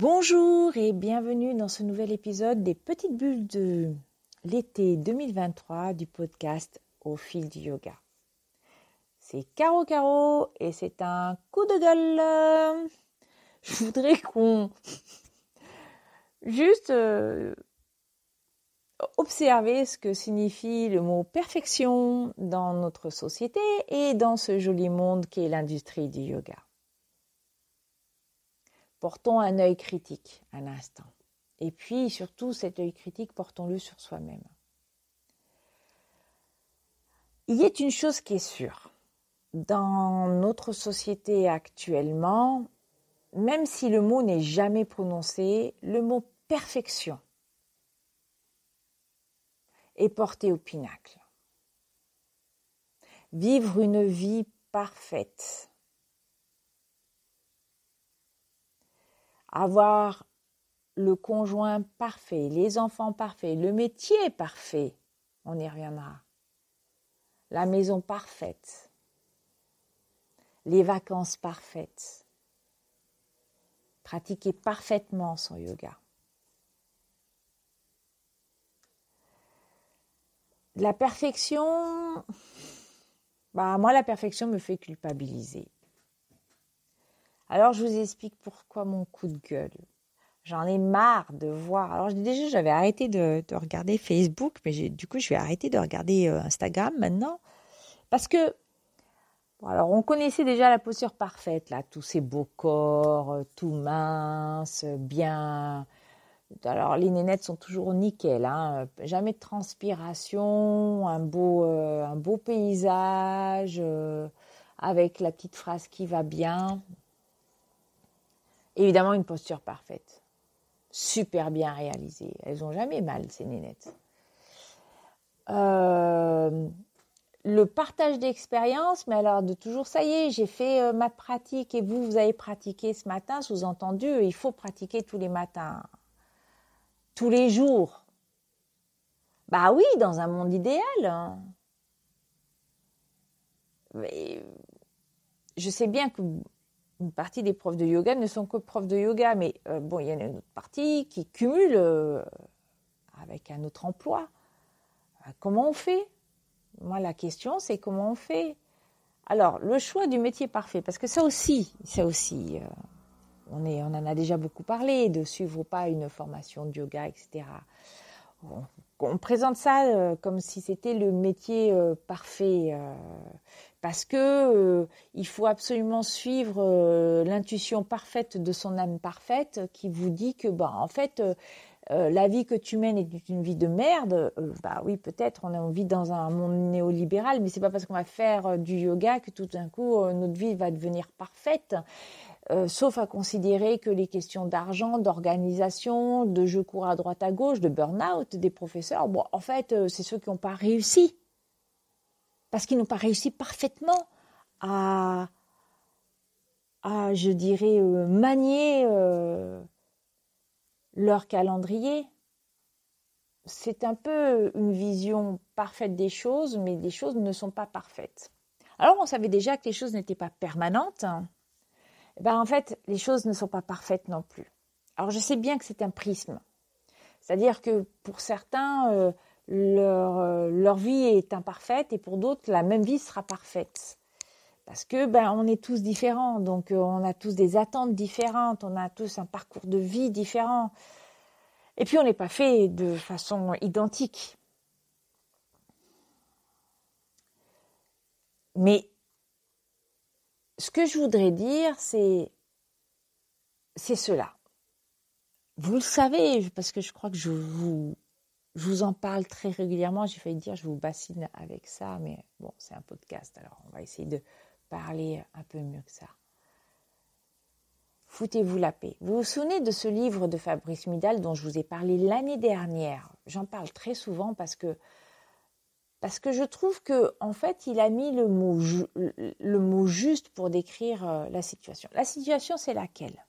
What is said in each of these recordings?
Bonjour et bienvenue dans ce nouvel épisode des petites bulles de l'été 2023 du podcast Au fil du yoga. C'est Caro Caro et c'est un coup de gueule. Je voudrais qu'on juste euh, observer ce que signifie le mot perfection dans notre société et dans ce joli monde qu'est l'industrie du yoga. Portons un œil critique un instant. Et puis surtout cet œil critique, portons-le sur soi-même. Il y a une chose qui est sûre. Dans notre société actuellement, même si le mot n'est jamais prononcé, le mot perfection est porté au pinacle. Vivre une vie parfaite. Avoir le conjoint parfait, les enfants parfaits, le métier parfait, on y reviendra. La maison parfaite, les vacances parfaites, pratiquer parfaitement son yoga. La perfection, bah moi la perfection me fait culpabiliser. Alors je vous explique pourquoi mon coup de gueule. J'en ai marre de voir. Alors déjà j'avais arrêté de, regarder Facebook, mais du coup je vais arrêter de regarder euh, Instagram maintenant parce que alors on connaissait déjà la posture parfaite là, tous ces beaux corps, euh, tout minces, bien alors les nénettes sont toujours nickel, hein. jamais de transpiration, un beau, euh, paysage avec la petite phrase qui va bien. Évidemment une posture parfaite, super bien réalisée. Elles ont jamais mal ces nénettes. Euh, le partage d'expérience, mais alors de toujours, ça y est, j'ai fait ma pratique et vous, vous avez pratiqué ce matin, sous-entendu, il faut pratiquer tous les matins tous les jours. Bah oui, dans un monde idéal. Hein. Mais je sais bien que une partie des profs de yoga ne sont que profs de yoga, mais euh, bon, il y en a une autre partie qui cumule euh, avec un autre emploi. Euh, comment on fait? Moi, la question, c'est comment on fait? Alors, le choix du métier parfait, parce que ça aussi, ça aussi, on, en a déjà beaucoup parlé, de suivre ou pas une formation de yoga, etc. présente ça euh, comme si c'était le métier euh, parfait, euh, parce que il faut absolument suivre l'intuition parfaite de son âme parfaite qui vous dit que, bah, en fait, la vie que tu mènes est une vie de merde. bah oui, peut-être on vit dans un monde néolibéral, mais c'est pas parce qu'on va faire du yoga que tout d'un coup notre vie va devenir parfaite. Euh, sauf à considérer que les questions d'argent, d'organisation, de je cours à droite à gauche, de burn-out des professeurs, en fait, euh, c'est ceux qui n'ont pas réussi. Parce qu'ils n'ont pas réussi parfaitement à, à je dirais, euh, manier leur calendrier. C'est un peu une vision parfaite des choses, mais les choses ne sont pas parfaites. Alors, on savait déjà que les choses n'étaient pas permanentes. Hein. Ben, en fait, les choses ne sont pas parfaites non plus. Alors je sais bien que c'est un prisme. C'est-à-dire que pour certains, euh, leur, euh, leur, vie est imparfaite et pour d'autres, la même vie sera parfaite. Parce que ben, on est tous différents, donc euh, on a tous des attentes différentes, on a tous un parcours de vie différent. Et puis on n'est pas fait de façon identique. Mais ce que je voudrais dire, c'est c'est cela. Vous le savez, parce que je crois que je vous, je vous en parle très régulièrement. J'ai failli dire je vous bassine avec ça, mais bon, c'est un podcast, alors on va essayer de parler un peu mieux que ça. Foutez-vous la paix. Vous vous souvenez de ce livre de Fabrice Midal dont je vous ai parlé l'année dernière? J'en parle très souvent parce que parce que je trouve que en fait, il a mis le mot, le mot juste pour décrire euh, la situation. La situation, c'est laquelle?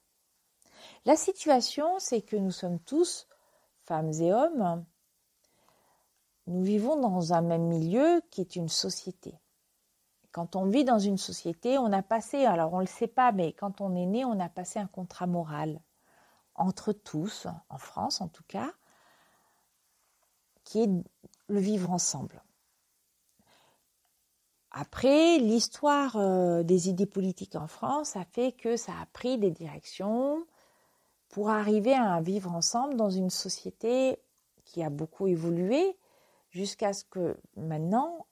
La situation, c'est que nous sommes tous, femmes et hommes, nous vivons dans un même milieu qui est une société. Quand on vit dans une société, on a passé, alors on ne le sait pas, mais quand on est né, on a passé un contrat moral entre tous, en France en tout cas, qui est le vivre ensemble. Après, l'histoire euh, des idées politiques en France a fait que ça a pris des directions pour arriver à vivre ensemble dans une société qui a beaucoup évolué jusqu'à ce que maintenant,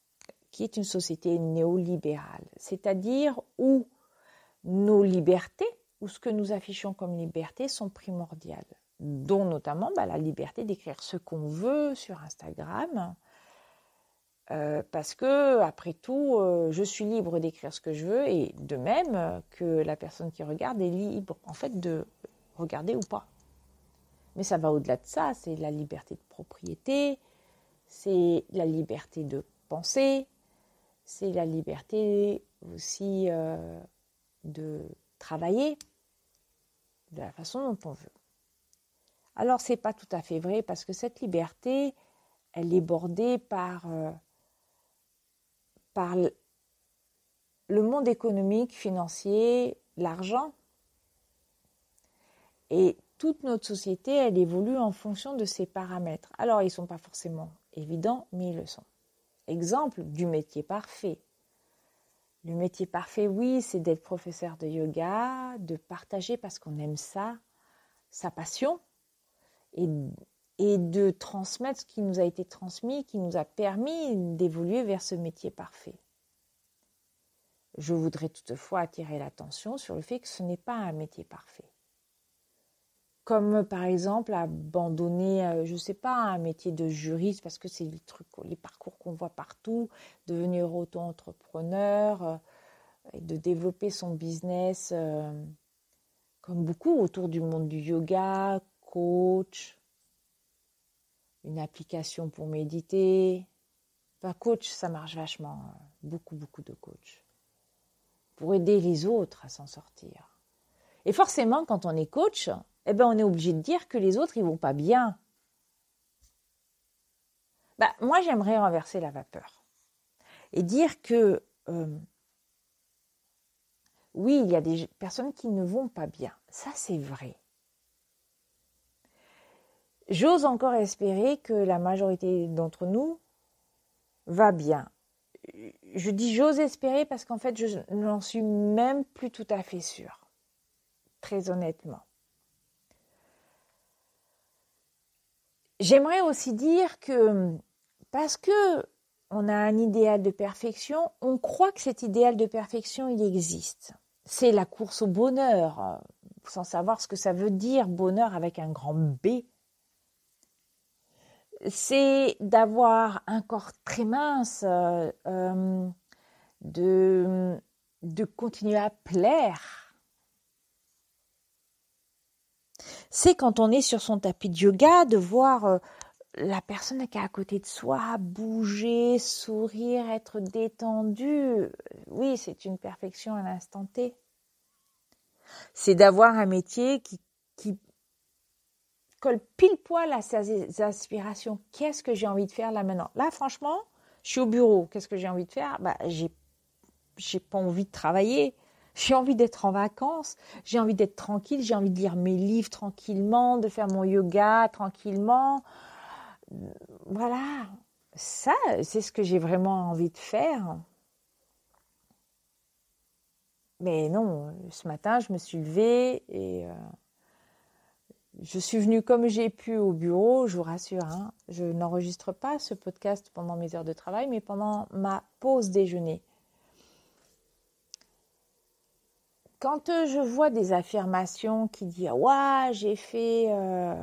qui est une société néolibérale, c'est-à-dire où nos libertés, ou ce que nous affichons comme liberté, sont primordiales, dont notamment bah, la liberté d'écrire ce qu'on veut sur Instagram, euh, parce que, après tout, euh, je suis libre d'écrire ce que je veux et de même que la personne qui regarde est libre, en fait, de regarder ou pas. Mais ça va au-delà de ça, c'est la liberté de propriété, c'est la liberté de penser, c'est la liberté aussi euh, de travailler de la façon dont on veut. Alors, c'est pas tout à fait vrai parce que cette liberté, elle est bordée par par le monde économique, financier, l'argent. Et toute notre société, elle évolue en fonction de ces paramètres. Alors, ils ne sont pas forcément évidents, mais ils le sont. Exemple du métier parfait. Le métier parfait, oui, c'est d'être professeur de yoga, de partager parce qu'on aime ça, sa passion, et et de transmettre ce qui nous a été transmis, qui nous a permis d'évoluer vers ce métier parfait. Je voudrais toutefois attirer l'attention sur le fait que ce n'est pas un métier parfait. Comme par exemple abandonner, euh, je ne sais pas, un métier de juriste parce que c'est les les parcours qu'on voit partout, devenir auto-entrepreneur, euh, de développer son business euh, comme beaucoup autour du monde du yoga, coach, une application pour méditer. Enfin, coach, ça marche vachement. Hein. Beaucoup, beaucoup de coach. Pour aider les autres à s'en sortir. Et forcément, quand on est coach, eh ben, on est obligé de dire que les autres, ils vont pas bien. Bah, moi, j'aimerais renverser la vapeur. Et dire que, euh, oui, il y a des personnes qui ne vont pas bien. Ça, c'est vrai. J'ose encore espérer que la majorité d'entre nous va bien. Je dis j'ose espérer parce qu'en fait, je n'en suis même plus tout à fait sûre. Très honnêtement. J'aimerais aussi dire que parce que on a un idéal de perfection, on croit que cet idéal de perfection, il existe. C'est la course au bonheur, sans savoir ce que ça veut dire, bonheur avec un grand B c'est d'avoir un corps très mince, euh, euh, de, de continuer à plaire. C'est quand on est sur son tapis de yoga de voir euh, la personne qui est à côté de soi bouger, sourire, être détendue. Oui, c'est une perfection à l'instant T. C'est d'avoir un métier qui, qui colle pile poil à ses aspirations. Qu'est-ce que j'ai envie de faire là maintenant? Là, franchement, je suis au bureau. Qu'est-ce que j'ai envie de faire? Bah, j'ai, j'ai pas envie de travailler. J'ai envie d'être en vacances. J'ai envie d'être tranquille. J'ai envie de lire mes livres tranquillement, de faire mon yoga tranquillement. Voilà. Ça, c'est ce que j'ai vraiment envie de faire. Mais non, ce matin, je me suis levée et euh, je suis venue comme j'ai pu au bureau, je vous rassure. Hein. je n'enregistre pas ce podcast pendant mes heures de travail, mais pendant ma pause déjeuner. Quand euh, je vois des affirmations qui disent Ouais, j'ai fait. Euh,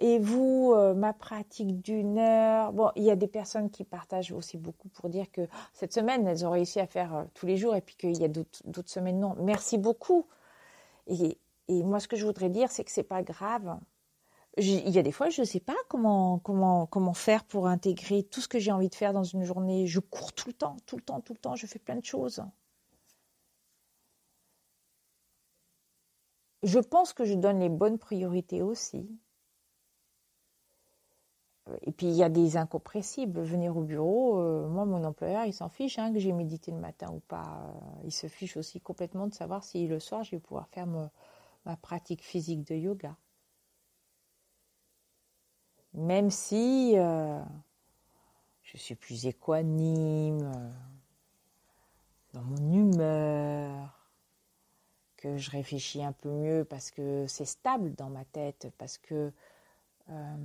et vous, euh, ma pratique d'une heure. Bon, il y a des personnes qui partagent aussi beaucoup pour dire que cette semaine, elles ont réussi à faire tous les jours et puis qu'il y a d'autres semaines non. Merci beaucoup. Et et moi, ce que je voudrais dire, c'est que c'est pas grave. Il y a des fois, je ne sais pas comment, comment, faire pour intégrer tout ce que j'ai envie de faire dans une journée. Je cours tout le temps, tout le temps, tout le temps. Je fais plein de choses. Je pense que je donne les bonnes priorités aussi. Et puis il y a des incompressibles. Venir au bureau, euh, moi mon employeur il s'en fiche hein, que j'ai médité le matin ou pas. Il se fiche aussi complètement de savoir si le soir je vais pouvoir faire ma pratique physique de yoga. Même si euh, je suis plus équanime euh, dans mon humeur, que je réfléchis un peu mieux parce que c'est stable dans ma tête, parce que euh,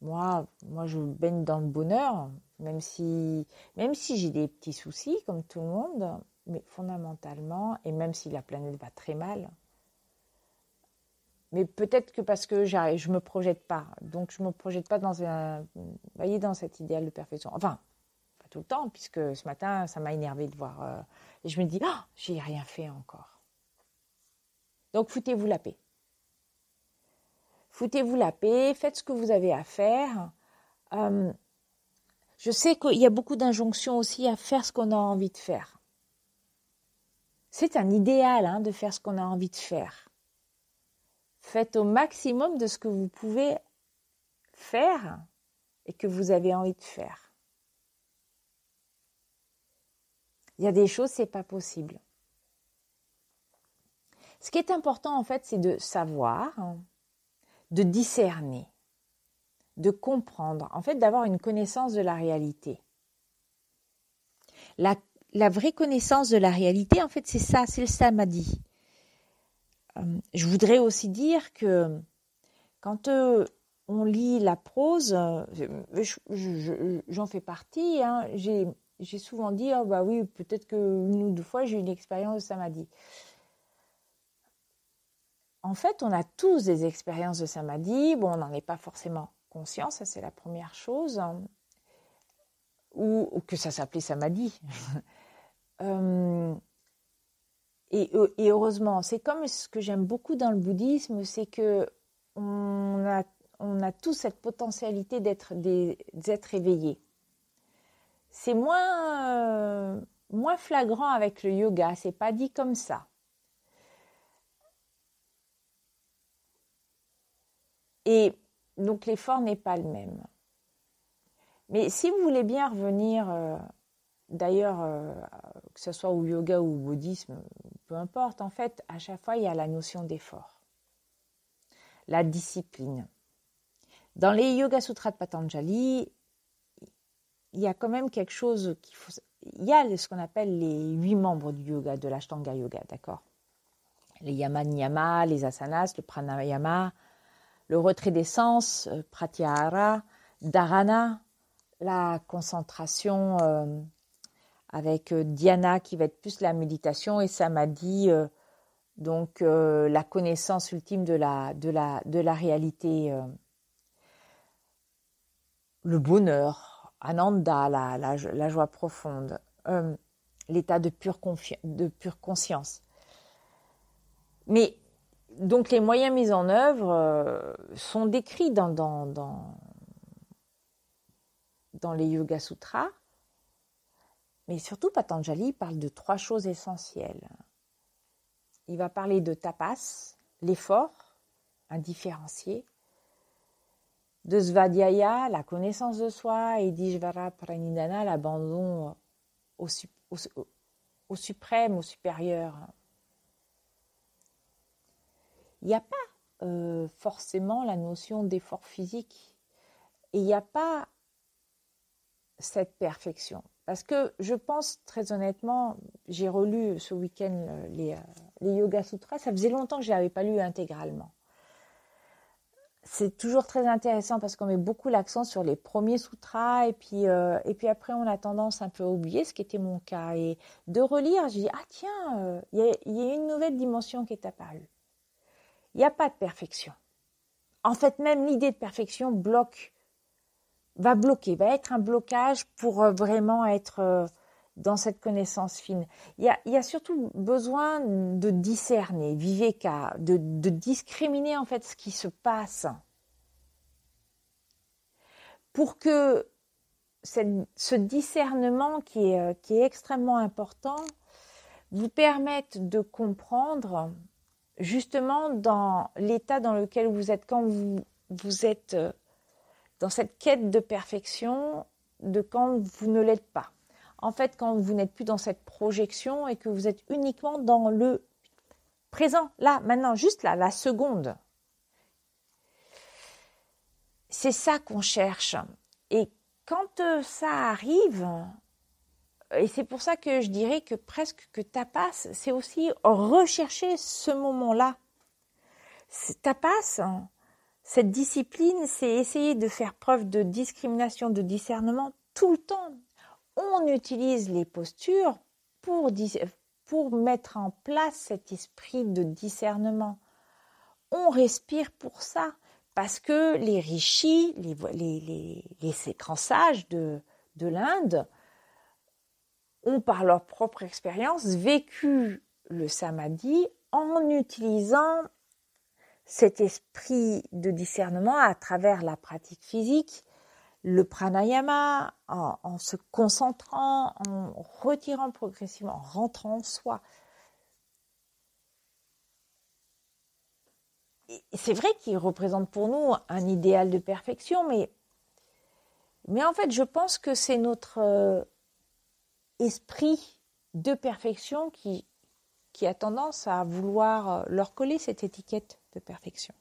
moi, moi, je baigne dans le bonheur, même si, même si j'ai des petits soucis, comme tout le monde, mais fondamentalement, et même si la planète va très mal, mais peut-être que parce que je me projette pas, donc je me projette pas dans un, voyez, dans cet idéal de perfection. Enfin, pas tout le temps, puisque ce matin, ça m'a énervé de voir, euh, et je me dis, oh, j'ai rien fait encore. Donc foutez-vous la paix. Foutez-vous la paix, faites ce que vous avez à faire. Euh, je sais qu'il y a beaucoup d'injonctions aussi à faire ce qu'on a envie de faire. C'est un idéal hein, de faire ce qu'on a envie de faire. Faites au maximum de ce que vous pouvez faire et que vous avez envie de faire. Il y a des choses, c'est pas possible. Ce qui est important en fait, c'est de savoir de discerner, de comprendre, en fait d'avoir une connaissance de la réalité. La, vraie connaissance de la réalité, en fait, c'est ça, c'est le samadhi. Euh, je voudrais aussi dire que quand euh, on lit la prose, euh, j'en fais partie, hein, j'ai souvent dit, oh bah oui, peut-être que une ou deux fois j'ai eu une expérience de samadhi en fait, on a tous des expériences de samadhi. Bon, on n'en est pas forcément conscient, ça c'est la première chose. Ou, que ça s'appelait samadhi. et, heureusement, c'est comme ce que j'aime beaucoup dans le bouddhisme, c'est que on a, on a tous cette potentialité d'être des êtres éveillés. C'est moins, euh, moins flagrant avec le yoga, c'est pas dit comme ça. Et donc l'effort n'est pas le même. Mais si vous voulez bien revenir, euh, d'ailleurs, euh, que ce soit au yoga ou au bouddhisme, peu importe, en fait, à chaque fois, il y a la notion d'effort. La discipline. Dans les Yoga Sutras de Patanjali, il y a quand même quelque chose qu'il faut. Il y a ce qu'on appelle les huit membres du yoga, de l'Ashtanga Yoga, d'accord? Les yama, niyama, les asanas, le pranayama, le retrait des sens, euh, pratyahara, dharana, la concentration euh, avec euh, dhyana qui va être plus la méditation et samadhi, donc la connaissance ultime de la, de la, de la réalité, le bonheur, ananda, la, la, joie profonde, l'état de pure, de pure conscience. Mais donc les moyens mis en œuvre euh, sont décrits dans, dans, dans, les Yoga Sutras, mais surtout Patanjali parle de trois choses essentielles. Il va parler de tapas, l'effort indifférencié, de svadhyaya, la connaissance de soi, et d'ishvara pranidhana, l'abandon au, suprême, au supérieur, il n'y a pas euh, forcément la notion d'effort physique et il n'y a pas cette perfection. Parce que je pense très honnêtement, j'ai relu ce week-end euh, les, euh, les Yoga Sutras, ça faisait longtemps que je ne l'avais pas lu intégralement. C'est toujours très intéressant parce qu'on met beaucoup l'accent sur les premiers sutras et puis, et puis après on a tendance un peu à oublier ce qui était mon cas. Et de relire, je dis, ah tiens, il y, y, a une nouvelle dimension qui est apparue. Il n'y a pas de perfection. En fait, même l'idée de perfection bloque, va bloquer, va être un blocage pour euh, vraiment être euh, dans cette connaissance fine. Il y a, surtout besoin de discerner, viveka, de, de discriminer en fait ce qui se passe pour que ce discernement qui est, euh, qui est extrêmement important vous permette de comprendre justement dans l'état dans lequel vous êtes quand vous, êtes dans cette quête de perfection, de quand vous ne l'êtes pas. En fait, quand vous n'êtes plus dans cette projection et que vous êtes uniquement dans le présent, là, maintenant, juste là, la seconde. c'est ça qu'on cherche. Et quand euh, ça arrive, et c'est pour ça que je dirais que presque que tapas, c'est aussi rechercher ce moment-là. Tapas, cette discipline, c'est essayer de faire preuve de discrimination, de discernement tout le temps. On utilise les postures pour, pour mettre en place cet esprit de discernement. On respire pour ça, parce que les rishis, les, les, les, sages de, de l'Inde, ont par leur propre expérience vécu le samadhi en utilisant cet esprit de discernement à travers la pratique physique, le pranayama, en, se concentrant, en retirant progressivement, en rentrant en soi. C'est vrai qu'il représente pour nous un idéal de perfection, mais, mais en fait, je pense que c'est notre euh, esprit de perfection qui, qui a tendance à vouloir euh, leur coller cette étiquette de perfection.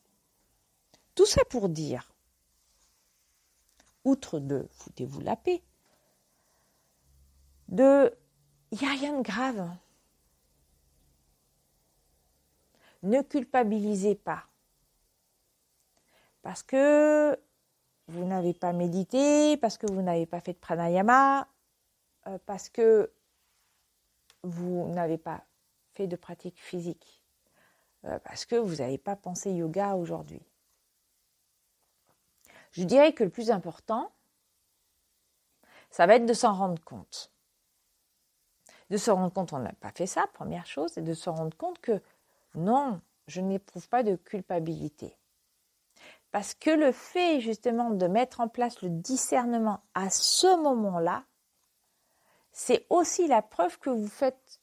Tout ça pour dire, outre de foutez-vous la paix, de il n'y a rien de grave. Ne culpabilisez pas. Parce que vous n'avez pas médité, parce que vous n'avez pas fait de pranayama, euh, parce que vous n'avez pas de pratique physique, euh, parce que vous n'avez pas pensé yoga aujourd'hui. Je dirais que le plus important, ça va être de s'en rendre compte. De se rendre compte qu'on n'a pas fait ça, première chose, et de se rendre compte que non, je n'éprouve pas de culpabilité. Parce que le fait justement de mettre en place le discernement à ce moment-là, c'est aussi la preuve que vous faites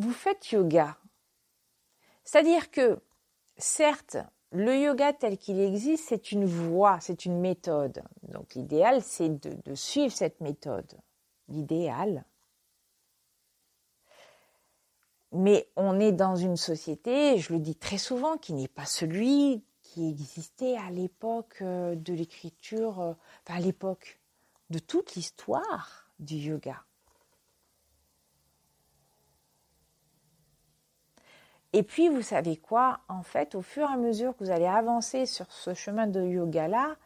vous faites yoga. C'est-à-dire que certes, le yoga tel qu'il existe, c'est une voie, c'est une méthode. Donc l'idéal, c'est de, suivre cette méthode. L'idéal. Mais on est dans une société, je le dis très souvent, qui n'est pas celui qui existait à l'époque euh, de l'écriture, euh, enfin à l'époque de toute l'histoire du yoga. Et puis, vous savez quoi? En fait, au fur et à mesure que vous allez avancer sur ce chemin de yoga-là,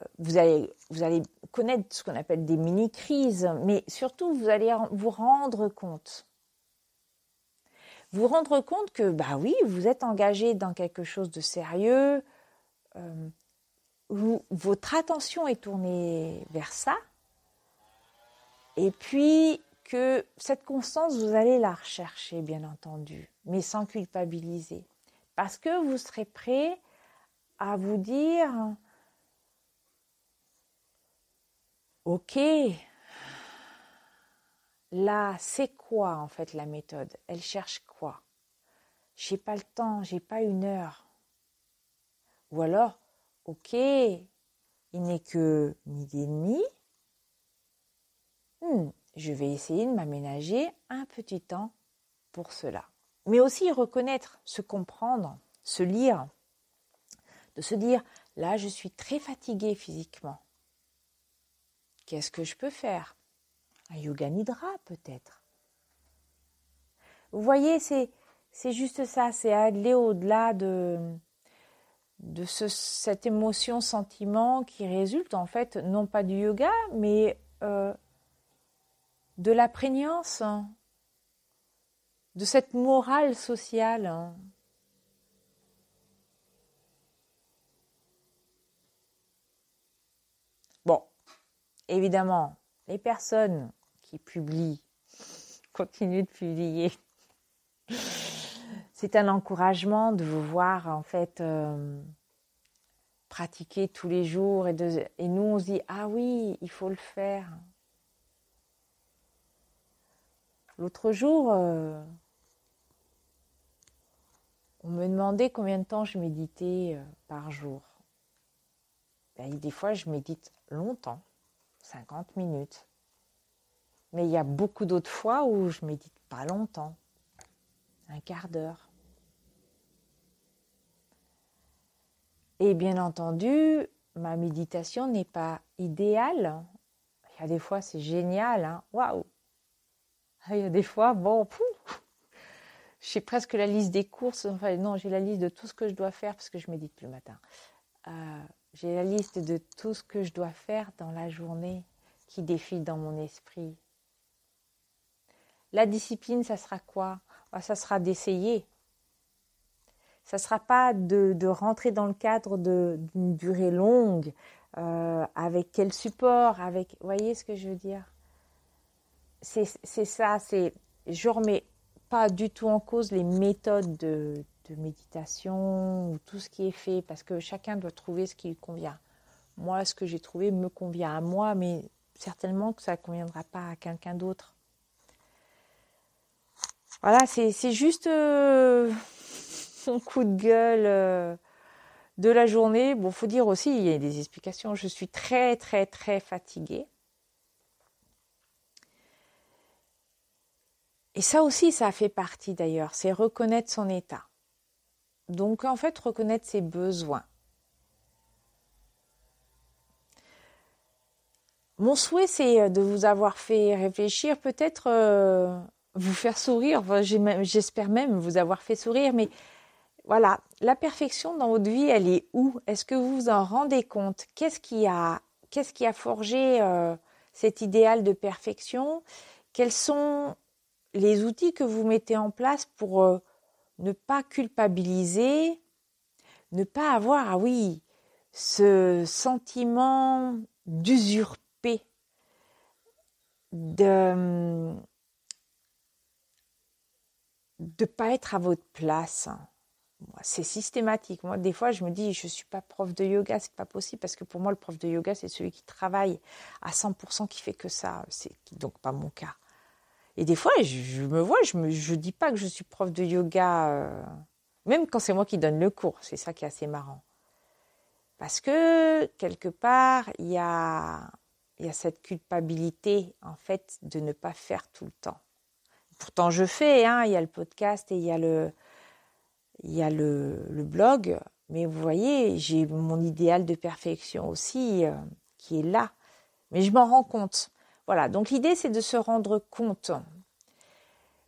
euh, vous allez, vous allez connaître ce qu'on appelle des mini-crises, mais surtout, vous allez vous rendre compte. Vous rendre compte que, bah oui, vous êtes engagé dans quelque chose de sérieux, euh, votre attention est tournée vers ça, et puis que cette constance, vous allez la rechercher, bien entendu, mais sans culpabiliser, parce que vous serez prêt à vous dire, ok, là, c'est quoi en fait la méthode? Elle cherche quoi? J'ai pas le temps, j'ai pas une heure. Ou alors, Ok, il n'est que midi et demi. Hmm, je vais essayer de m'aménager un petit temps pour cela. Mais aussi reconnaître, se comprendre, se lire, de se dire, là je suis très fatiguée physiquement. Qu'est-ce que je peux faire? Un yoga nidra peut-être. Vous voyez, c'est, c'est juste ça, c'est aller au-delà de, de ce, cette émotion, sentiment qui résulte en fait non pas du yoga, mais euh, de la prégnance, hein, de cette morale sociale. Hein. Bon, évidemment, les personnes qui publient, continuent de publier c'est un encouragement de vous voir en fait euh, pratiquer tous les jours et, nous on se dit ah oui il faut le faire. L'autre jour, euh, on me demandait combien de temps je méditais euh, par jour. Ben, des fois, je médite longtemps, 50 minutes. Mais il y a beaucoup d'autres fois où je médite pas longtemps, un quart d'heure. Et bien entendu, ma méditation n'est pas idéale. Il y a des fois, c'est génial. Hein. Waouh Il y a des fois, bon, j'ai presque la liste des courses. Enfin, non, j'ai la liste de tout ce que je dois faire parce que je médite le matin. Euh, j'ai la liste de tout ce que je dois faire dans la journée qui défile dans mon esprit. La discipline, ça sera quoi? Ah, Ça sera d'essayer. Ça ne sera pas de, rentrer dans le cadre d'une durée longue, euh, avec quel support, avec... Vous voyez ce que je veux dire? C'est ça, c'est... Je remets pas du tout en cause les méthodes de, méditation ou tout ce qui est fait, parce que chacun doit trouver ce qui lui convient. Moi, ce que j'ai trouvé me convient à moi, mais certainement que ça ne conviendra pas à quelqu'un d'autre. Voilà, c'est juste euh, mon coup de gueule euh, de la journée. Bon, faut dire aussi, il y a des explications. Je suis très, très, très fatiguée. Et ça aussi, ça fait partie d'ailleurs, c'est reconnaître son état. Donc en fait, reconnaître ses besoins. Mon souhait, c'est euh, de vous avoir fait réfléchir, peut-être euh, vous faire sourire. J'espère même vous avoir fait sourire, mais voilà, la perfection dans votre vie, elle est où? Est-ce que vous vous en rendez compte? Qu'est-ce qui a, qui a forgé euh, cet idéal de perfection? Quels sont les outils que vous mettez en place pour ne pas culpabiliser, ne pas avoir, ah oui, ce sentiment d'usurper, de ne pas être à votre place. C'est systématique. Des fois, je me dis, je ne suis pas prof de yoga, c'est pas possible parce que pour moi, le prof de yoga, c'est celui qui travaille à 100%, qui fait que ça. C'est donc pas mon cas. Et des fois, je, me vois, je ne dis pas que je suis prof de yoga, euh, même quand c'est moi qui donne le cours. C'est ça qui est assez marrant. Parce que, quelque part, il y a, y a cette culpabilité, en fait, de ne pas faire tout le temps. Pourtant, je fais, hein, il y a le podcast et il y a le, y a le, blog. Mais vous voyez, j'ai mon idéal de perfection aussi euh, qui est là. Mais je m'en rends compte. Voilà, donc l'idée c'est de se rendre compte.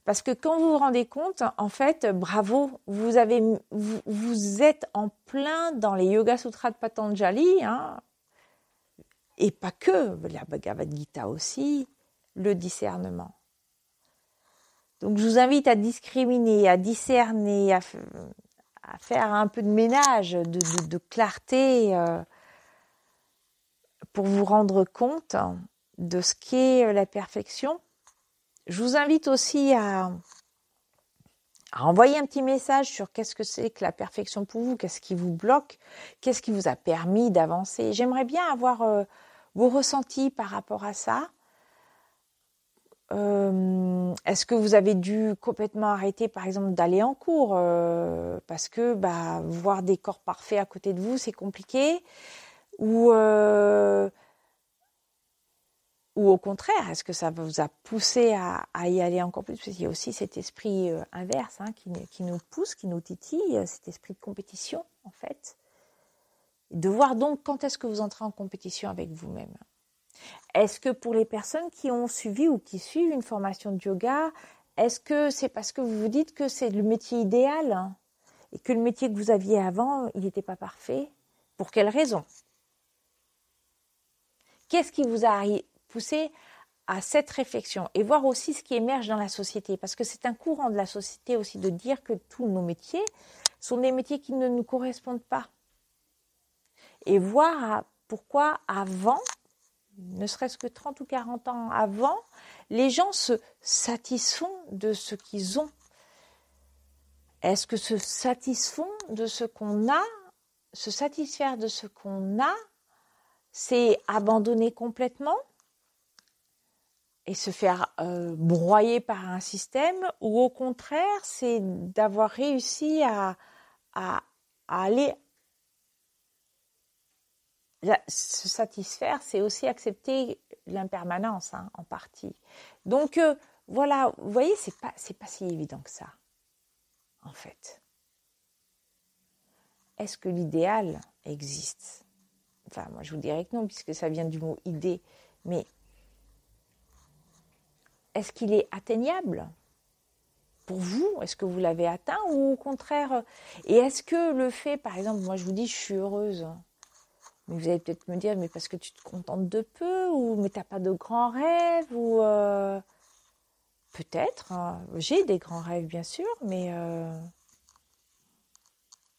Parce que quand vous vous rendez compte, en fait, bravo, vous, êtes en plein dans les Yoga Sutras de Patanjali, hein, et pas que, la Bhagavad Gita aussi, le discernement. Donc je vous invite à discriminer, à discerner, à, faire un peu de ménage, de, clarté euh, pour vous rendre compte de ce qu'est euh, la perfection. Je vous invite aussi à, envoyer un petit message sur qu'est-ce que c'est que la perfection pour vous, qu'est-ce qui vous bloque, qu'est-ce qui vous a permis d'avancer. J'aimerais bien avoir euh, vos ressentis par rapport à ça. Euh, est-ce que vous avez dû complètement arrêter, par exemple, d'aller en cours parce que bah, voir des corps parfaits à côté de vous, c'est compliqué? Ou ou au contraire, est-ce que ça vous a poussé à, y aller encore plus? Parce qu'il y a aussi cet esprit euh, inverse hein, qui, nous pousse, qui nous titille, euh, cet esprit de compétition en fait. De voir donc quand est-ce que vous entrez en compétition avec vous-même. Est-ce que pour les personnes qui ont suivi ou qui suivent une formation de yoga, est-ce que c'est parce que vous vous dites que c'est le métier idéal hein, et que le métier que vous aviez avant, il n'était pas parfait? Pour quelle raison? Qu'est-ce qui vous a pousser à cette réflexion et voir aussi ce qui émerge dans la société. Parce que c'est un courant de la société aussi de dire que tous nos métiers sont des métiers qui ne nous correspondent pas. Et voir pourquoi avant, ne serait-ce que 30 ou 40 ans avant, les gens se satisfont de ce qu'ils ont. Est-ce que se satisfont de ce qu'on a, se satisfaire de ce qu'on a, c'est abandonner complètement? Et se faire euh, broyer par un système, ou au contraire, c'est d'avoir réussi à, aller se satisfaire, c'est aussi accepter l'impermanence hein, en partie. Donc euh, voilà, vous voyez, c'est pas c'est pas si évident que ça, en fait. est-ce que l'idéal existe? Enfin, moi, je vous dirais que non, puisque ça vient du mot idée. Mais est-ce qu'il est atteignable pour vous? Est-ce que vous l'avez atteint ou au contraire Et est-ce que le fait, par exemple, moi je vous dis, je suis heureuse. Mais vous allez peut-être me dire, mais parce que tu te contentes de peu ou mais t'as pas de grands rêves ou euh, peut-être. Hein. J'ai des grands rêves bien sûr, mais euh,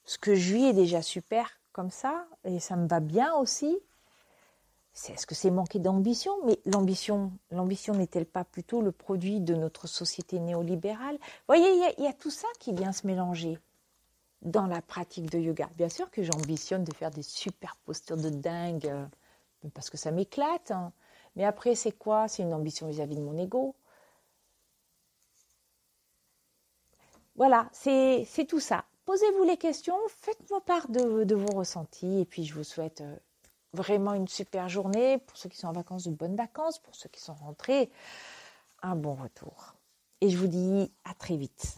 ce que je vis est déjà super comme ça et ça me va bien aussi. Est-ce que c'est manquer d'ambition? Mais l'ambition, l'ambition n'est-elle pas plutôt le produit de notre société néolibérale? Vous voyez, il y, a tout ça qui vient se mélanger dans la pratique de yoga. Bien sûr que j'ambitionne de faire des super postures de dingue, euh, parce que ça m'éclate. Hein. Mais après, c'est quoi? C'est une ambition vis-à-vis de mon ego. Voilà, c'est, tout ça. Posez-vous les questions, faites-moi part de, de, vos ressentis, et puis je vous souhaite euh, vraiment une super journée. Pour ceux qui sont en vacances, de bonnes vacances. Pour ceux qui sont rentrés, un bon retour. Et je vous dis à très vite.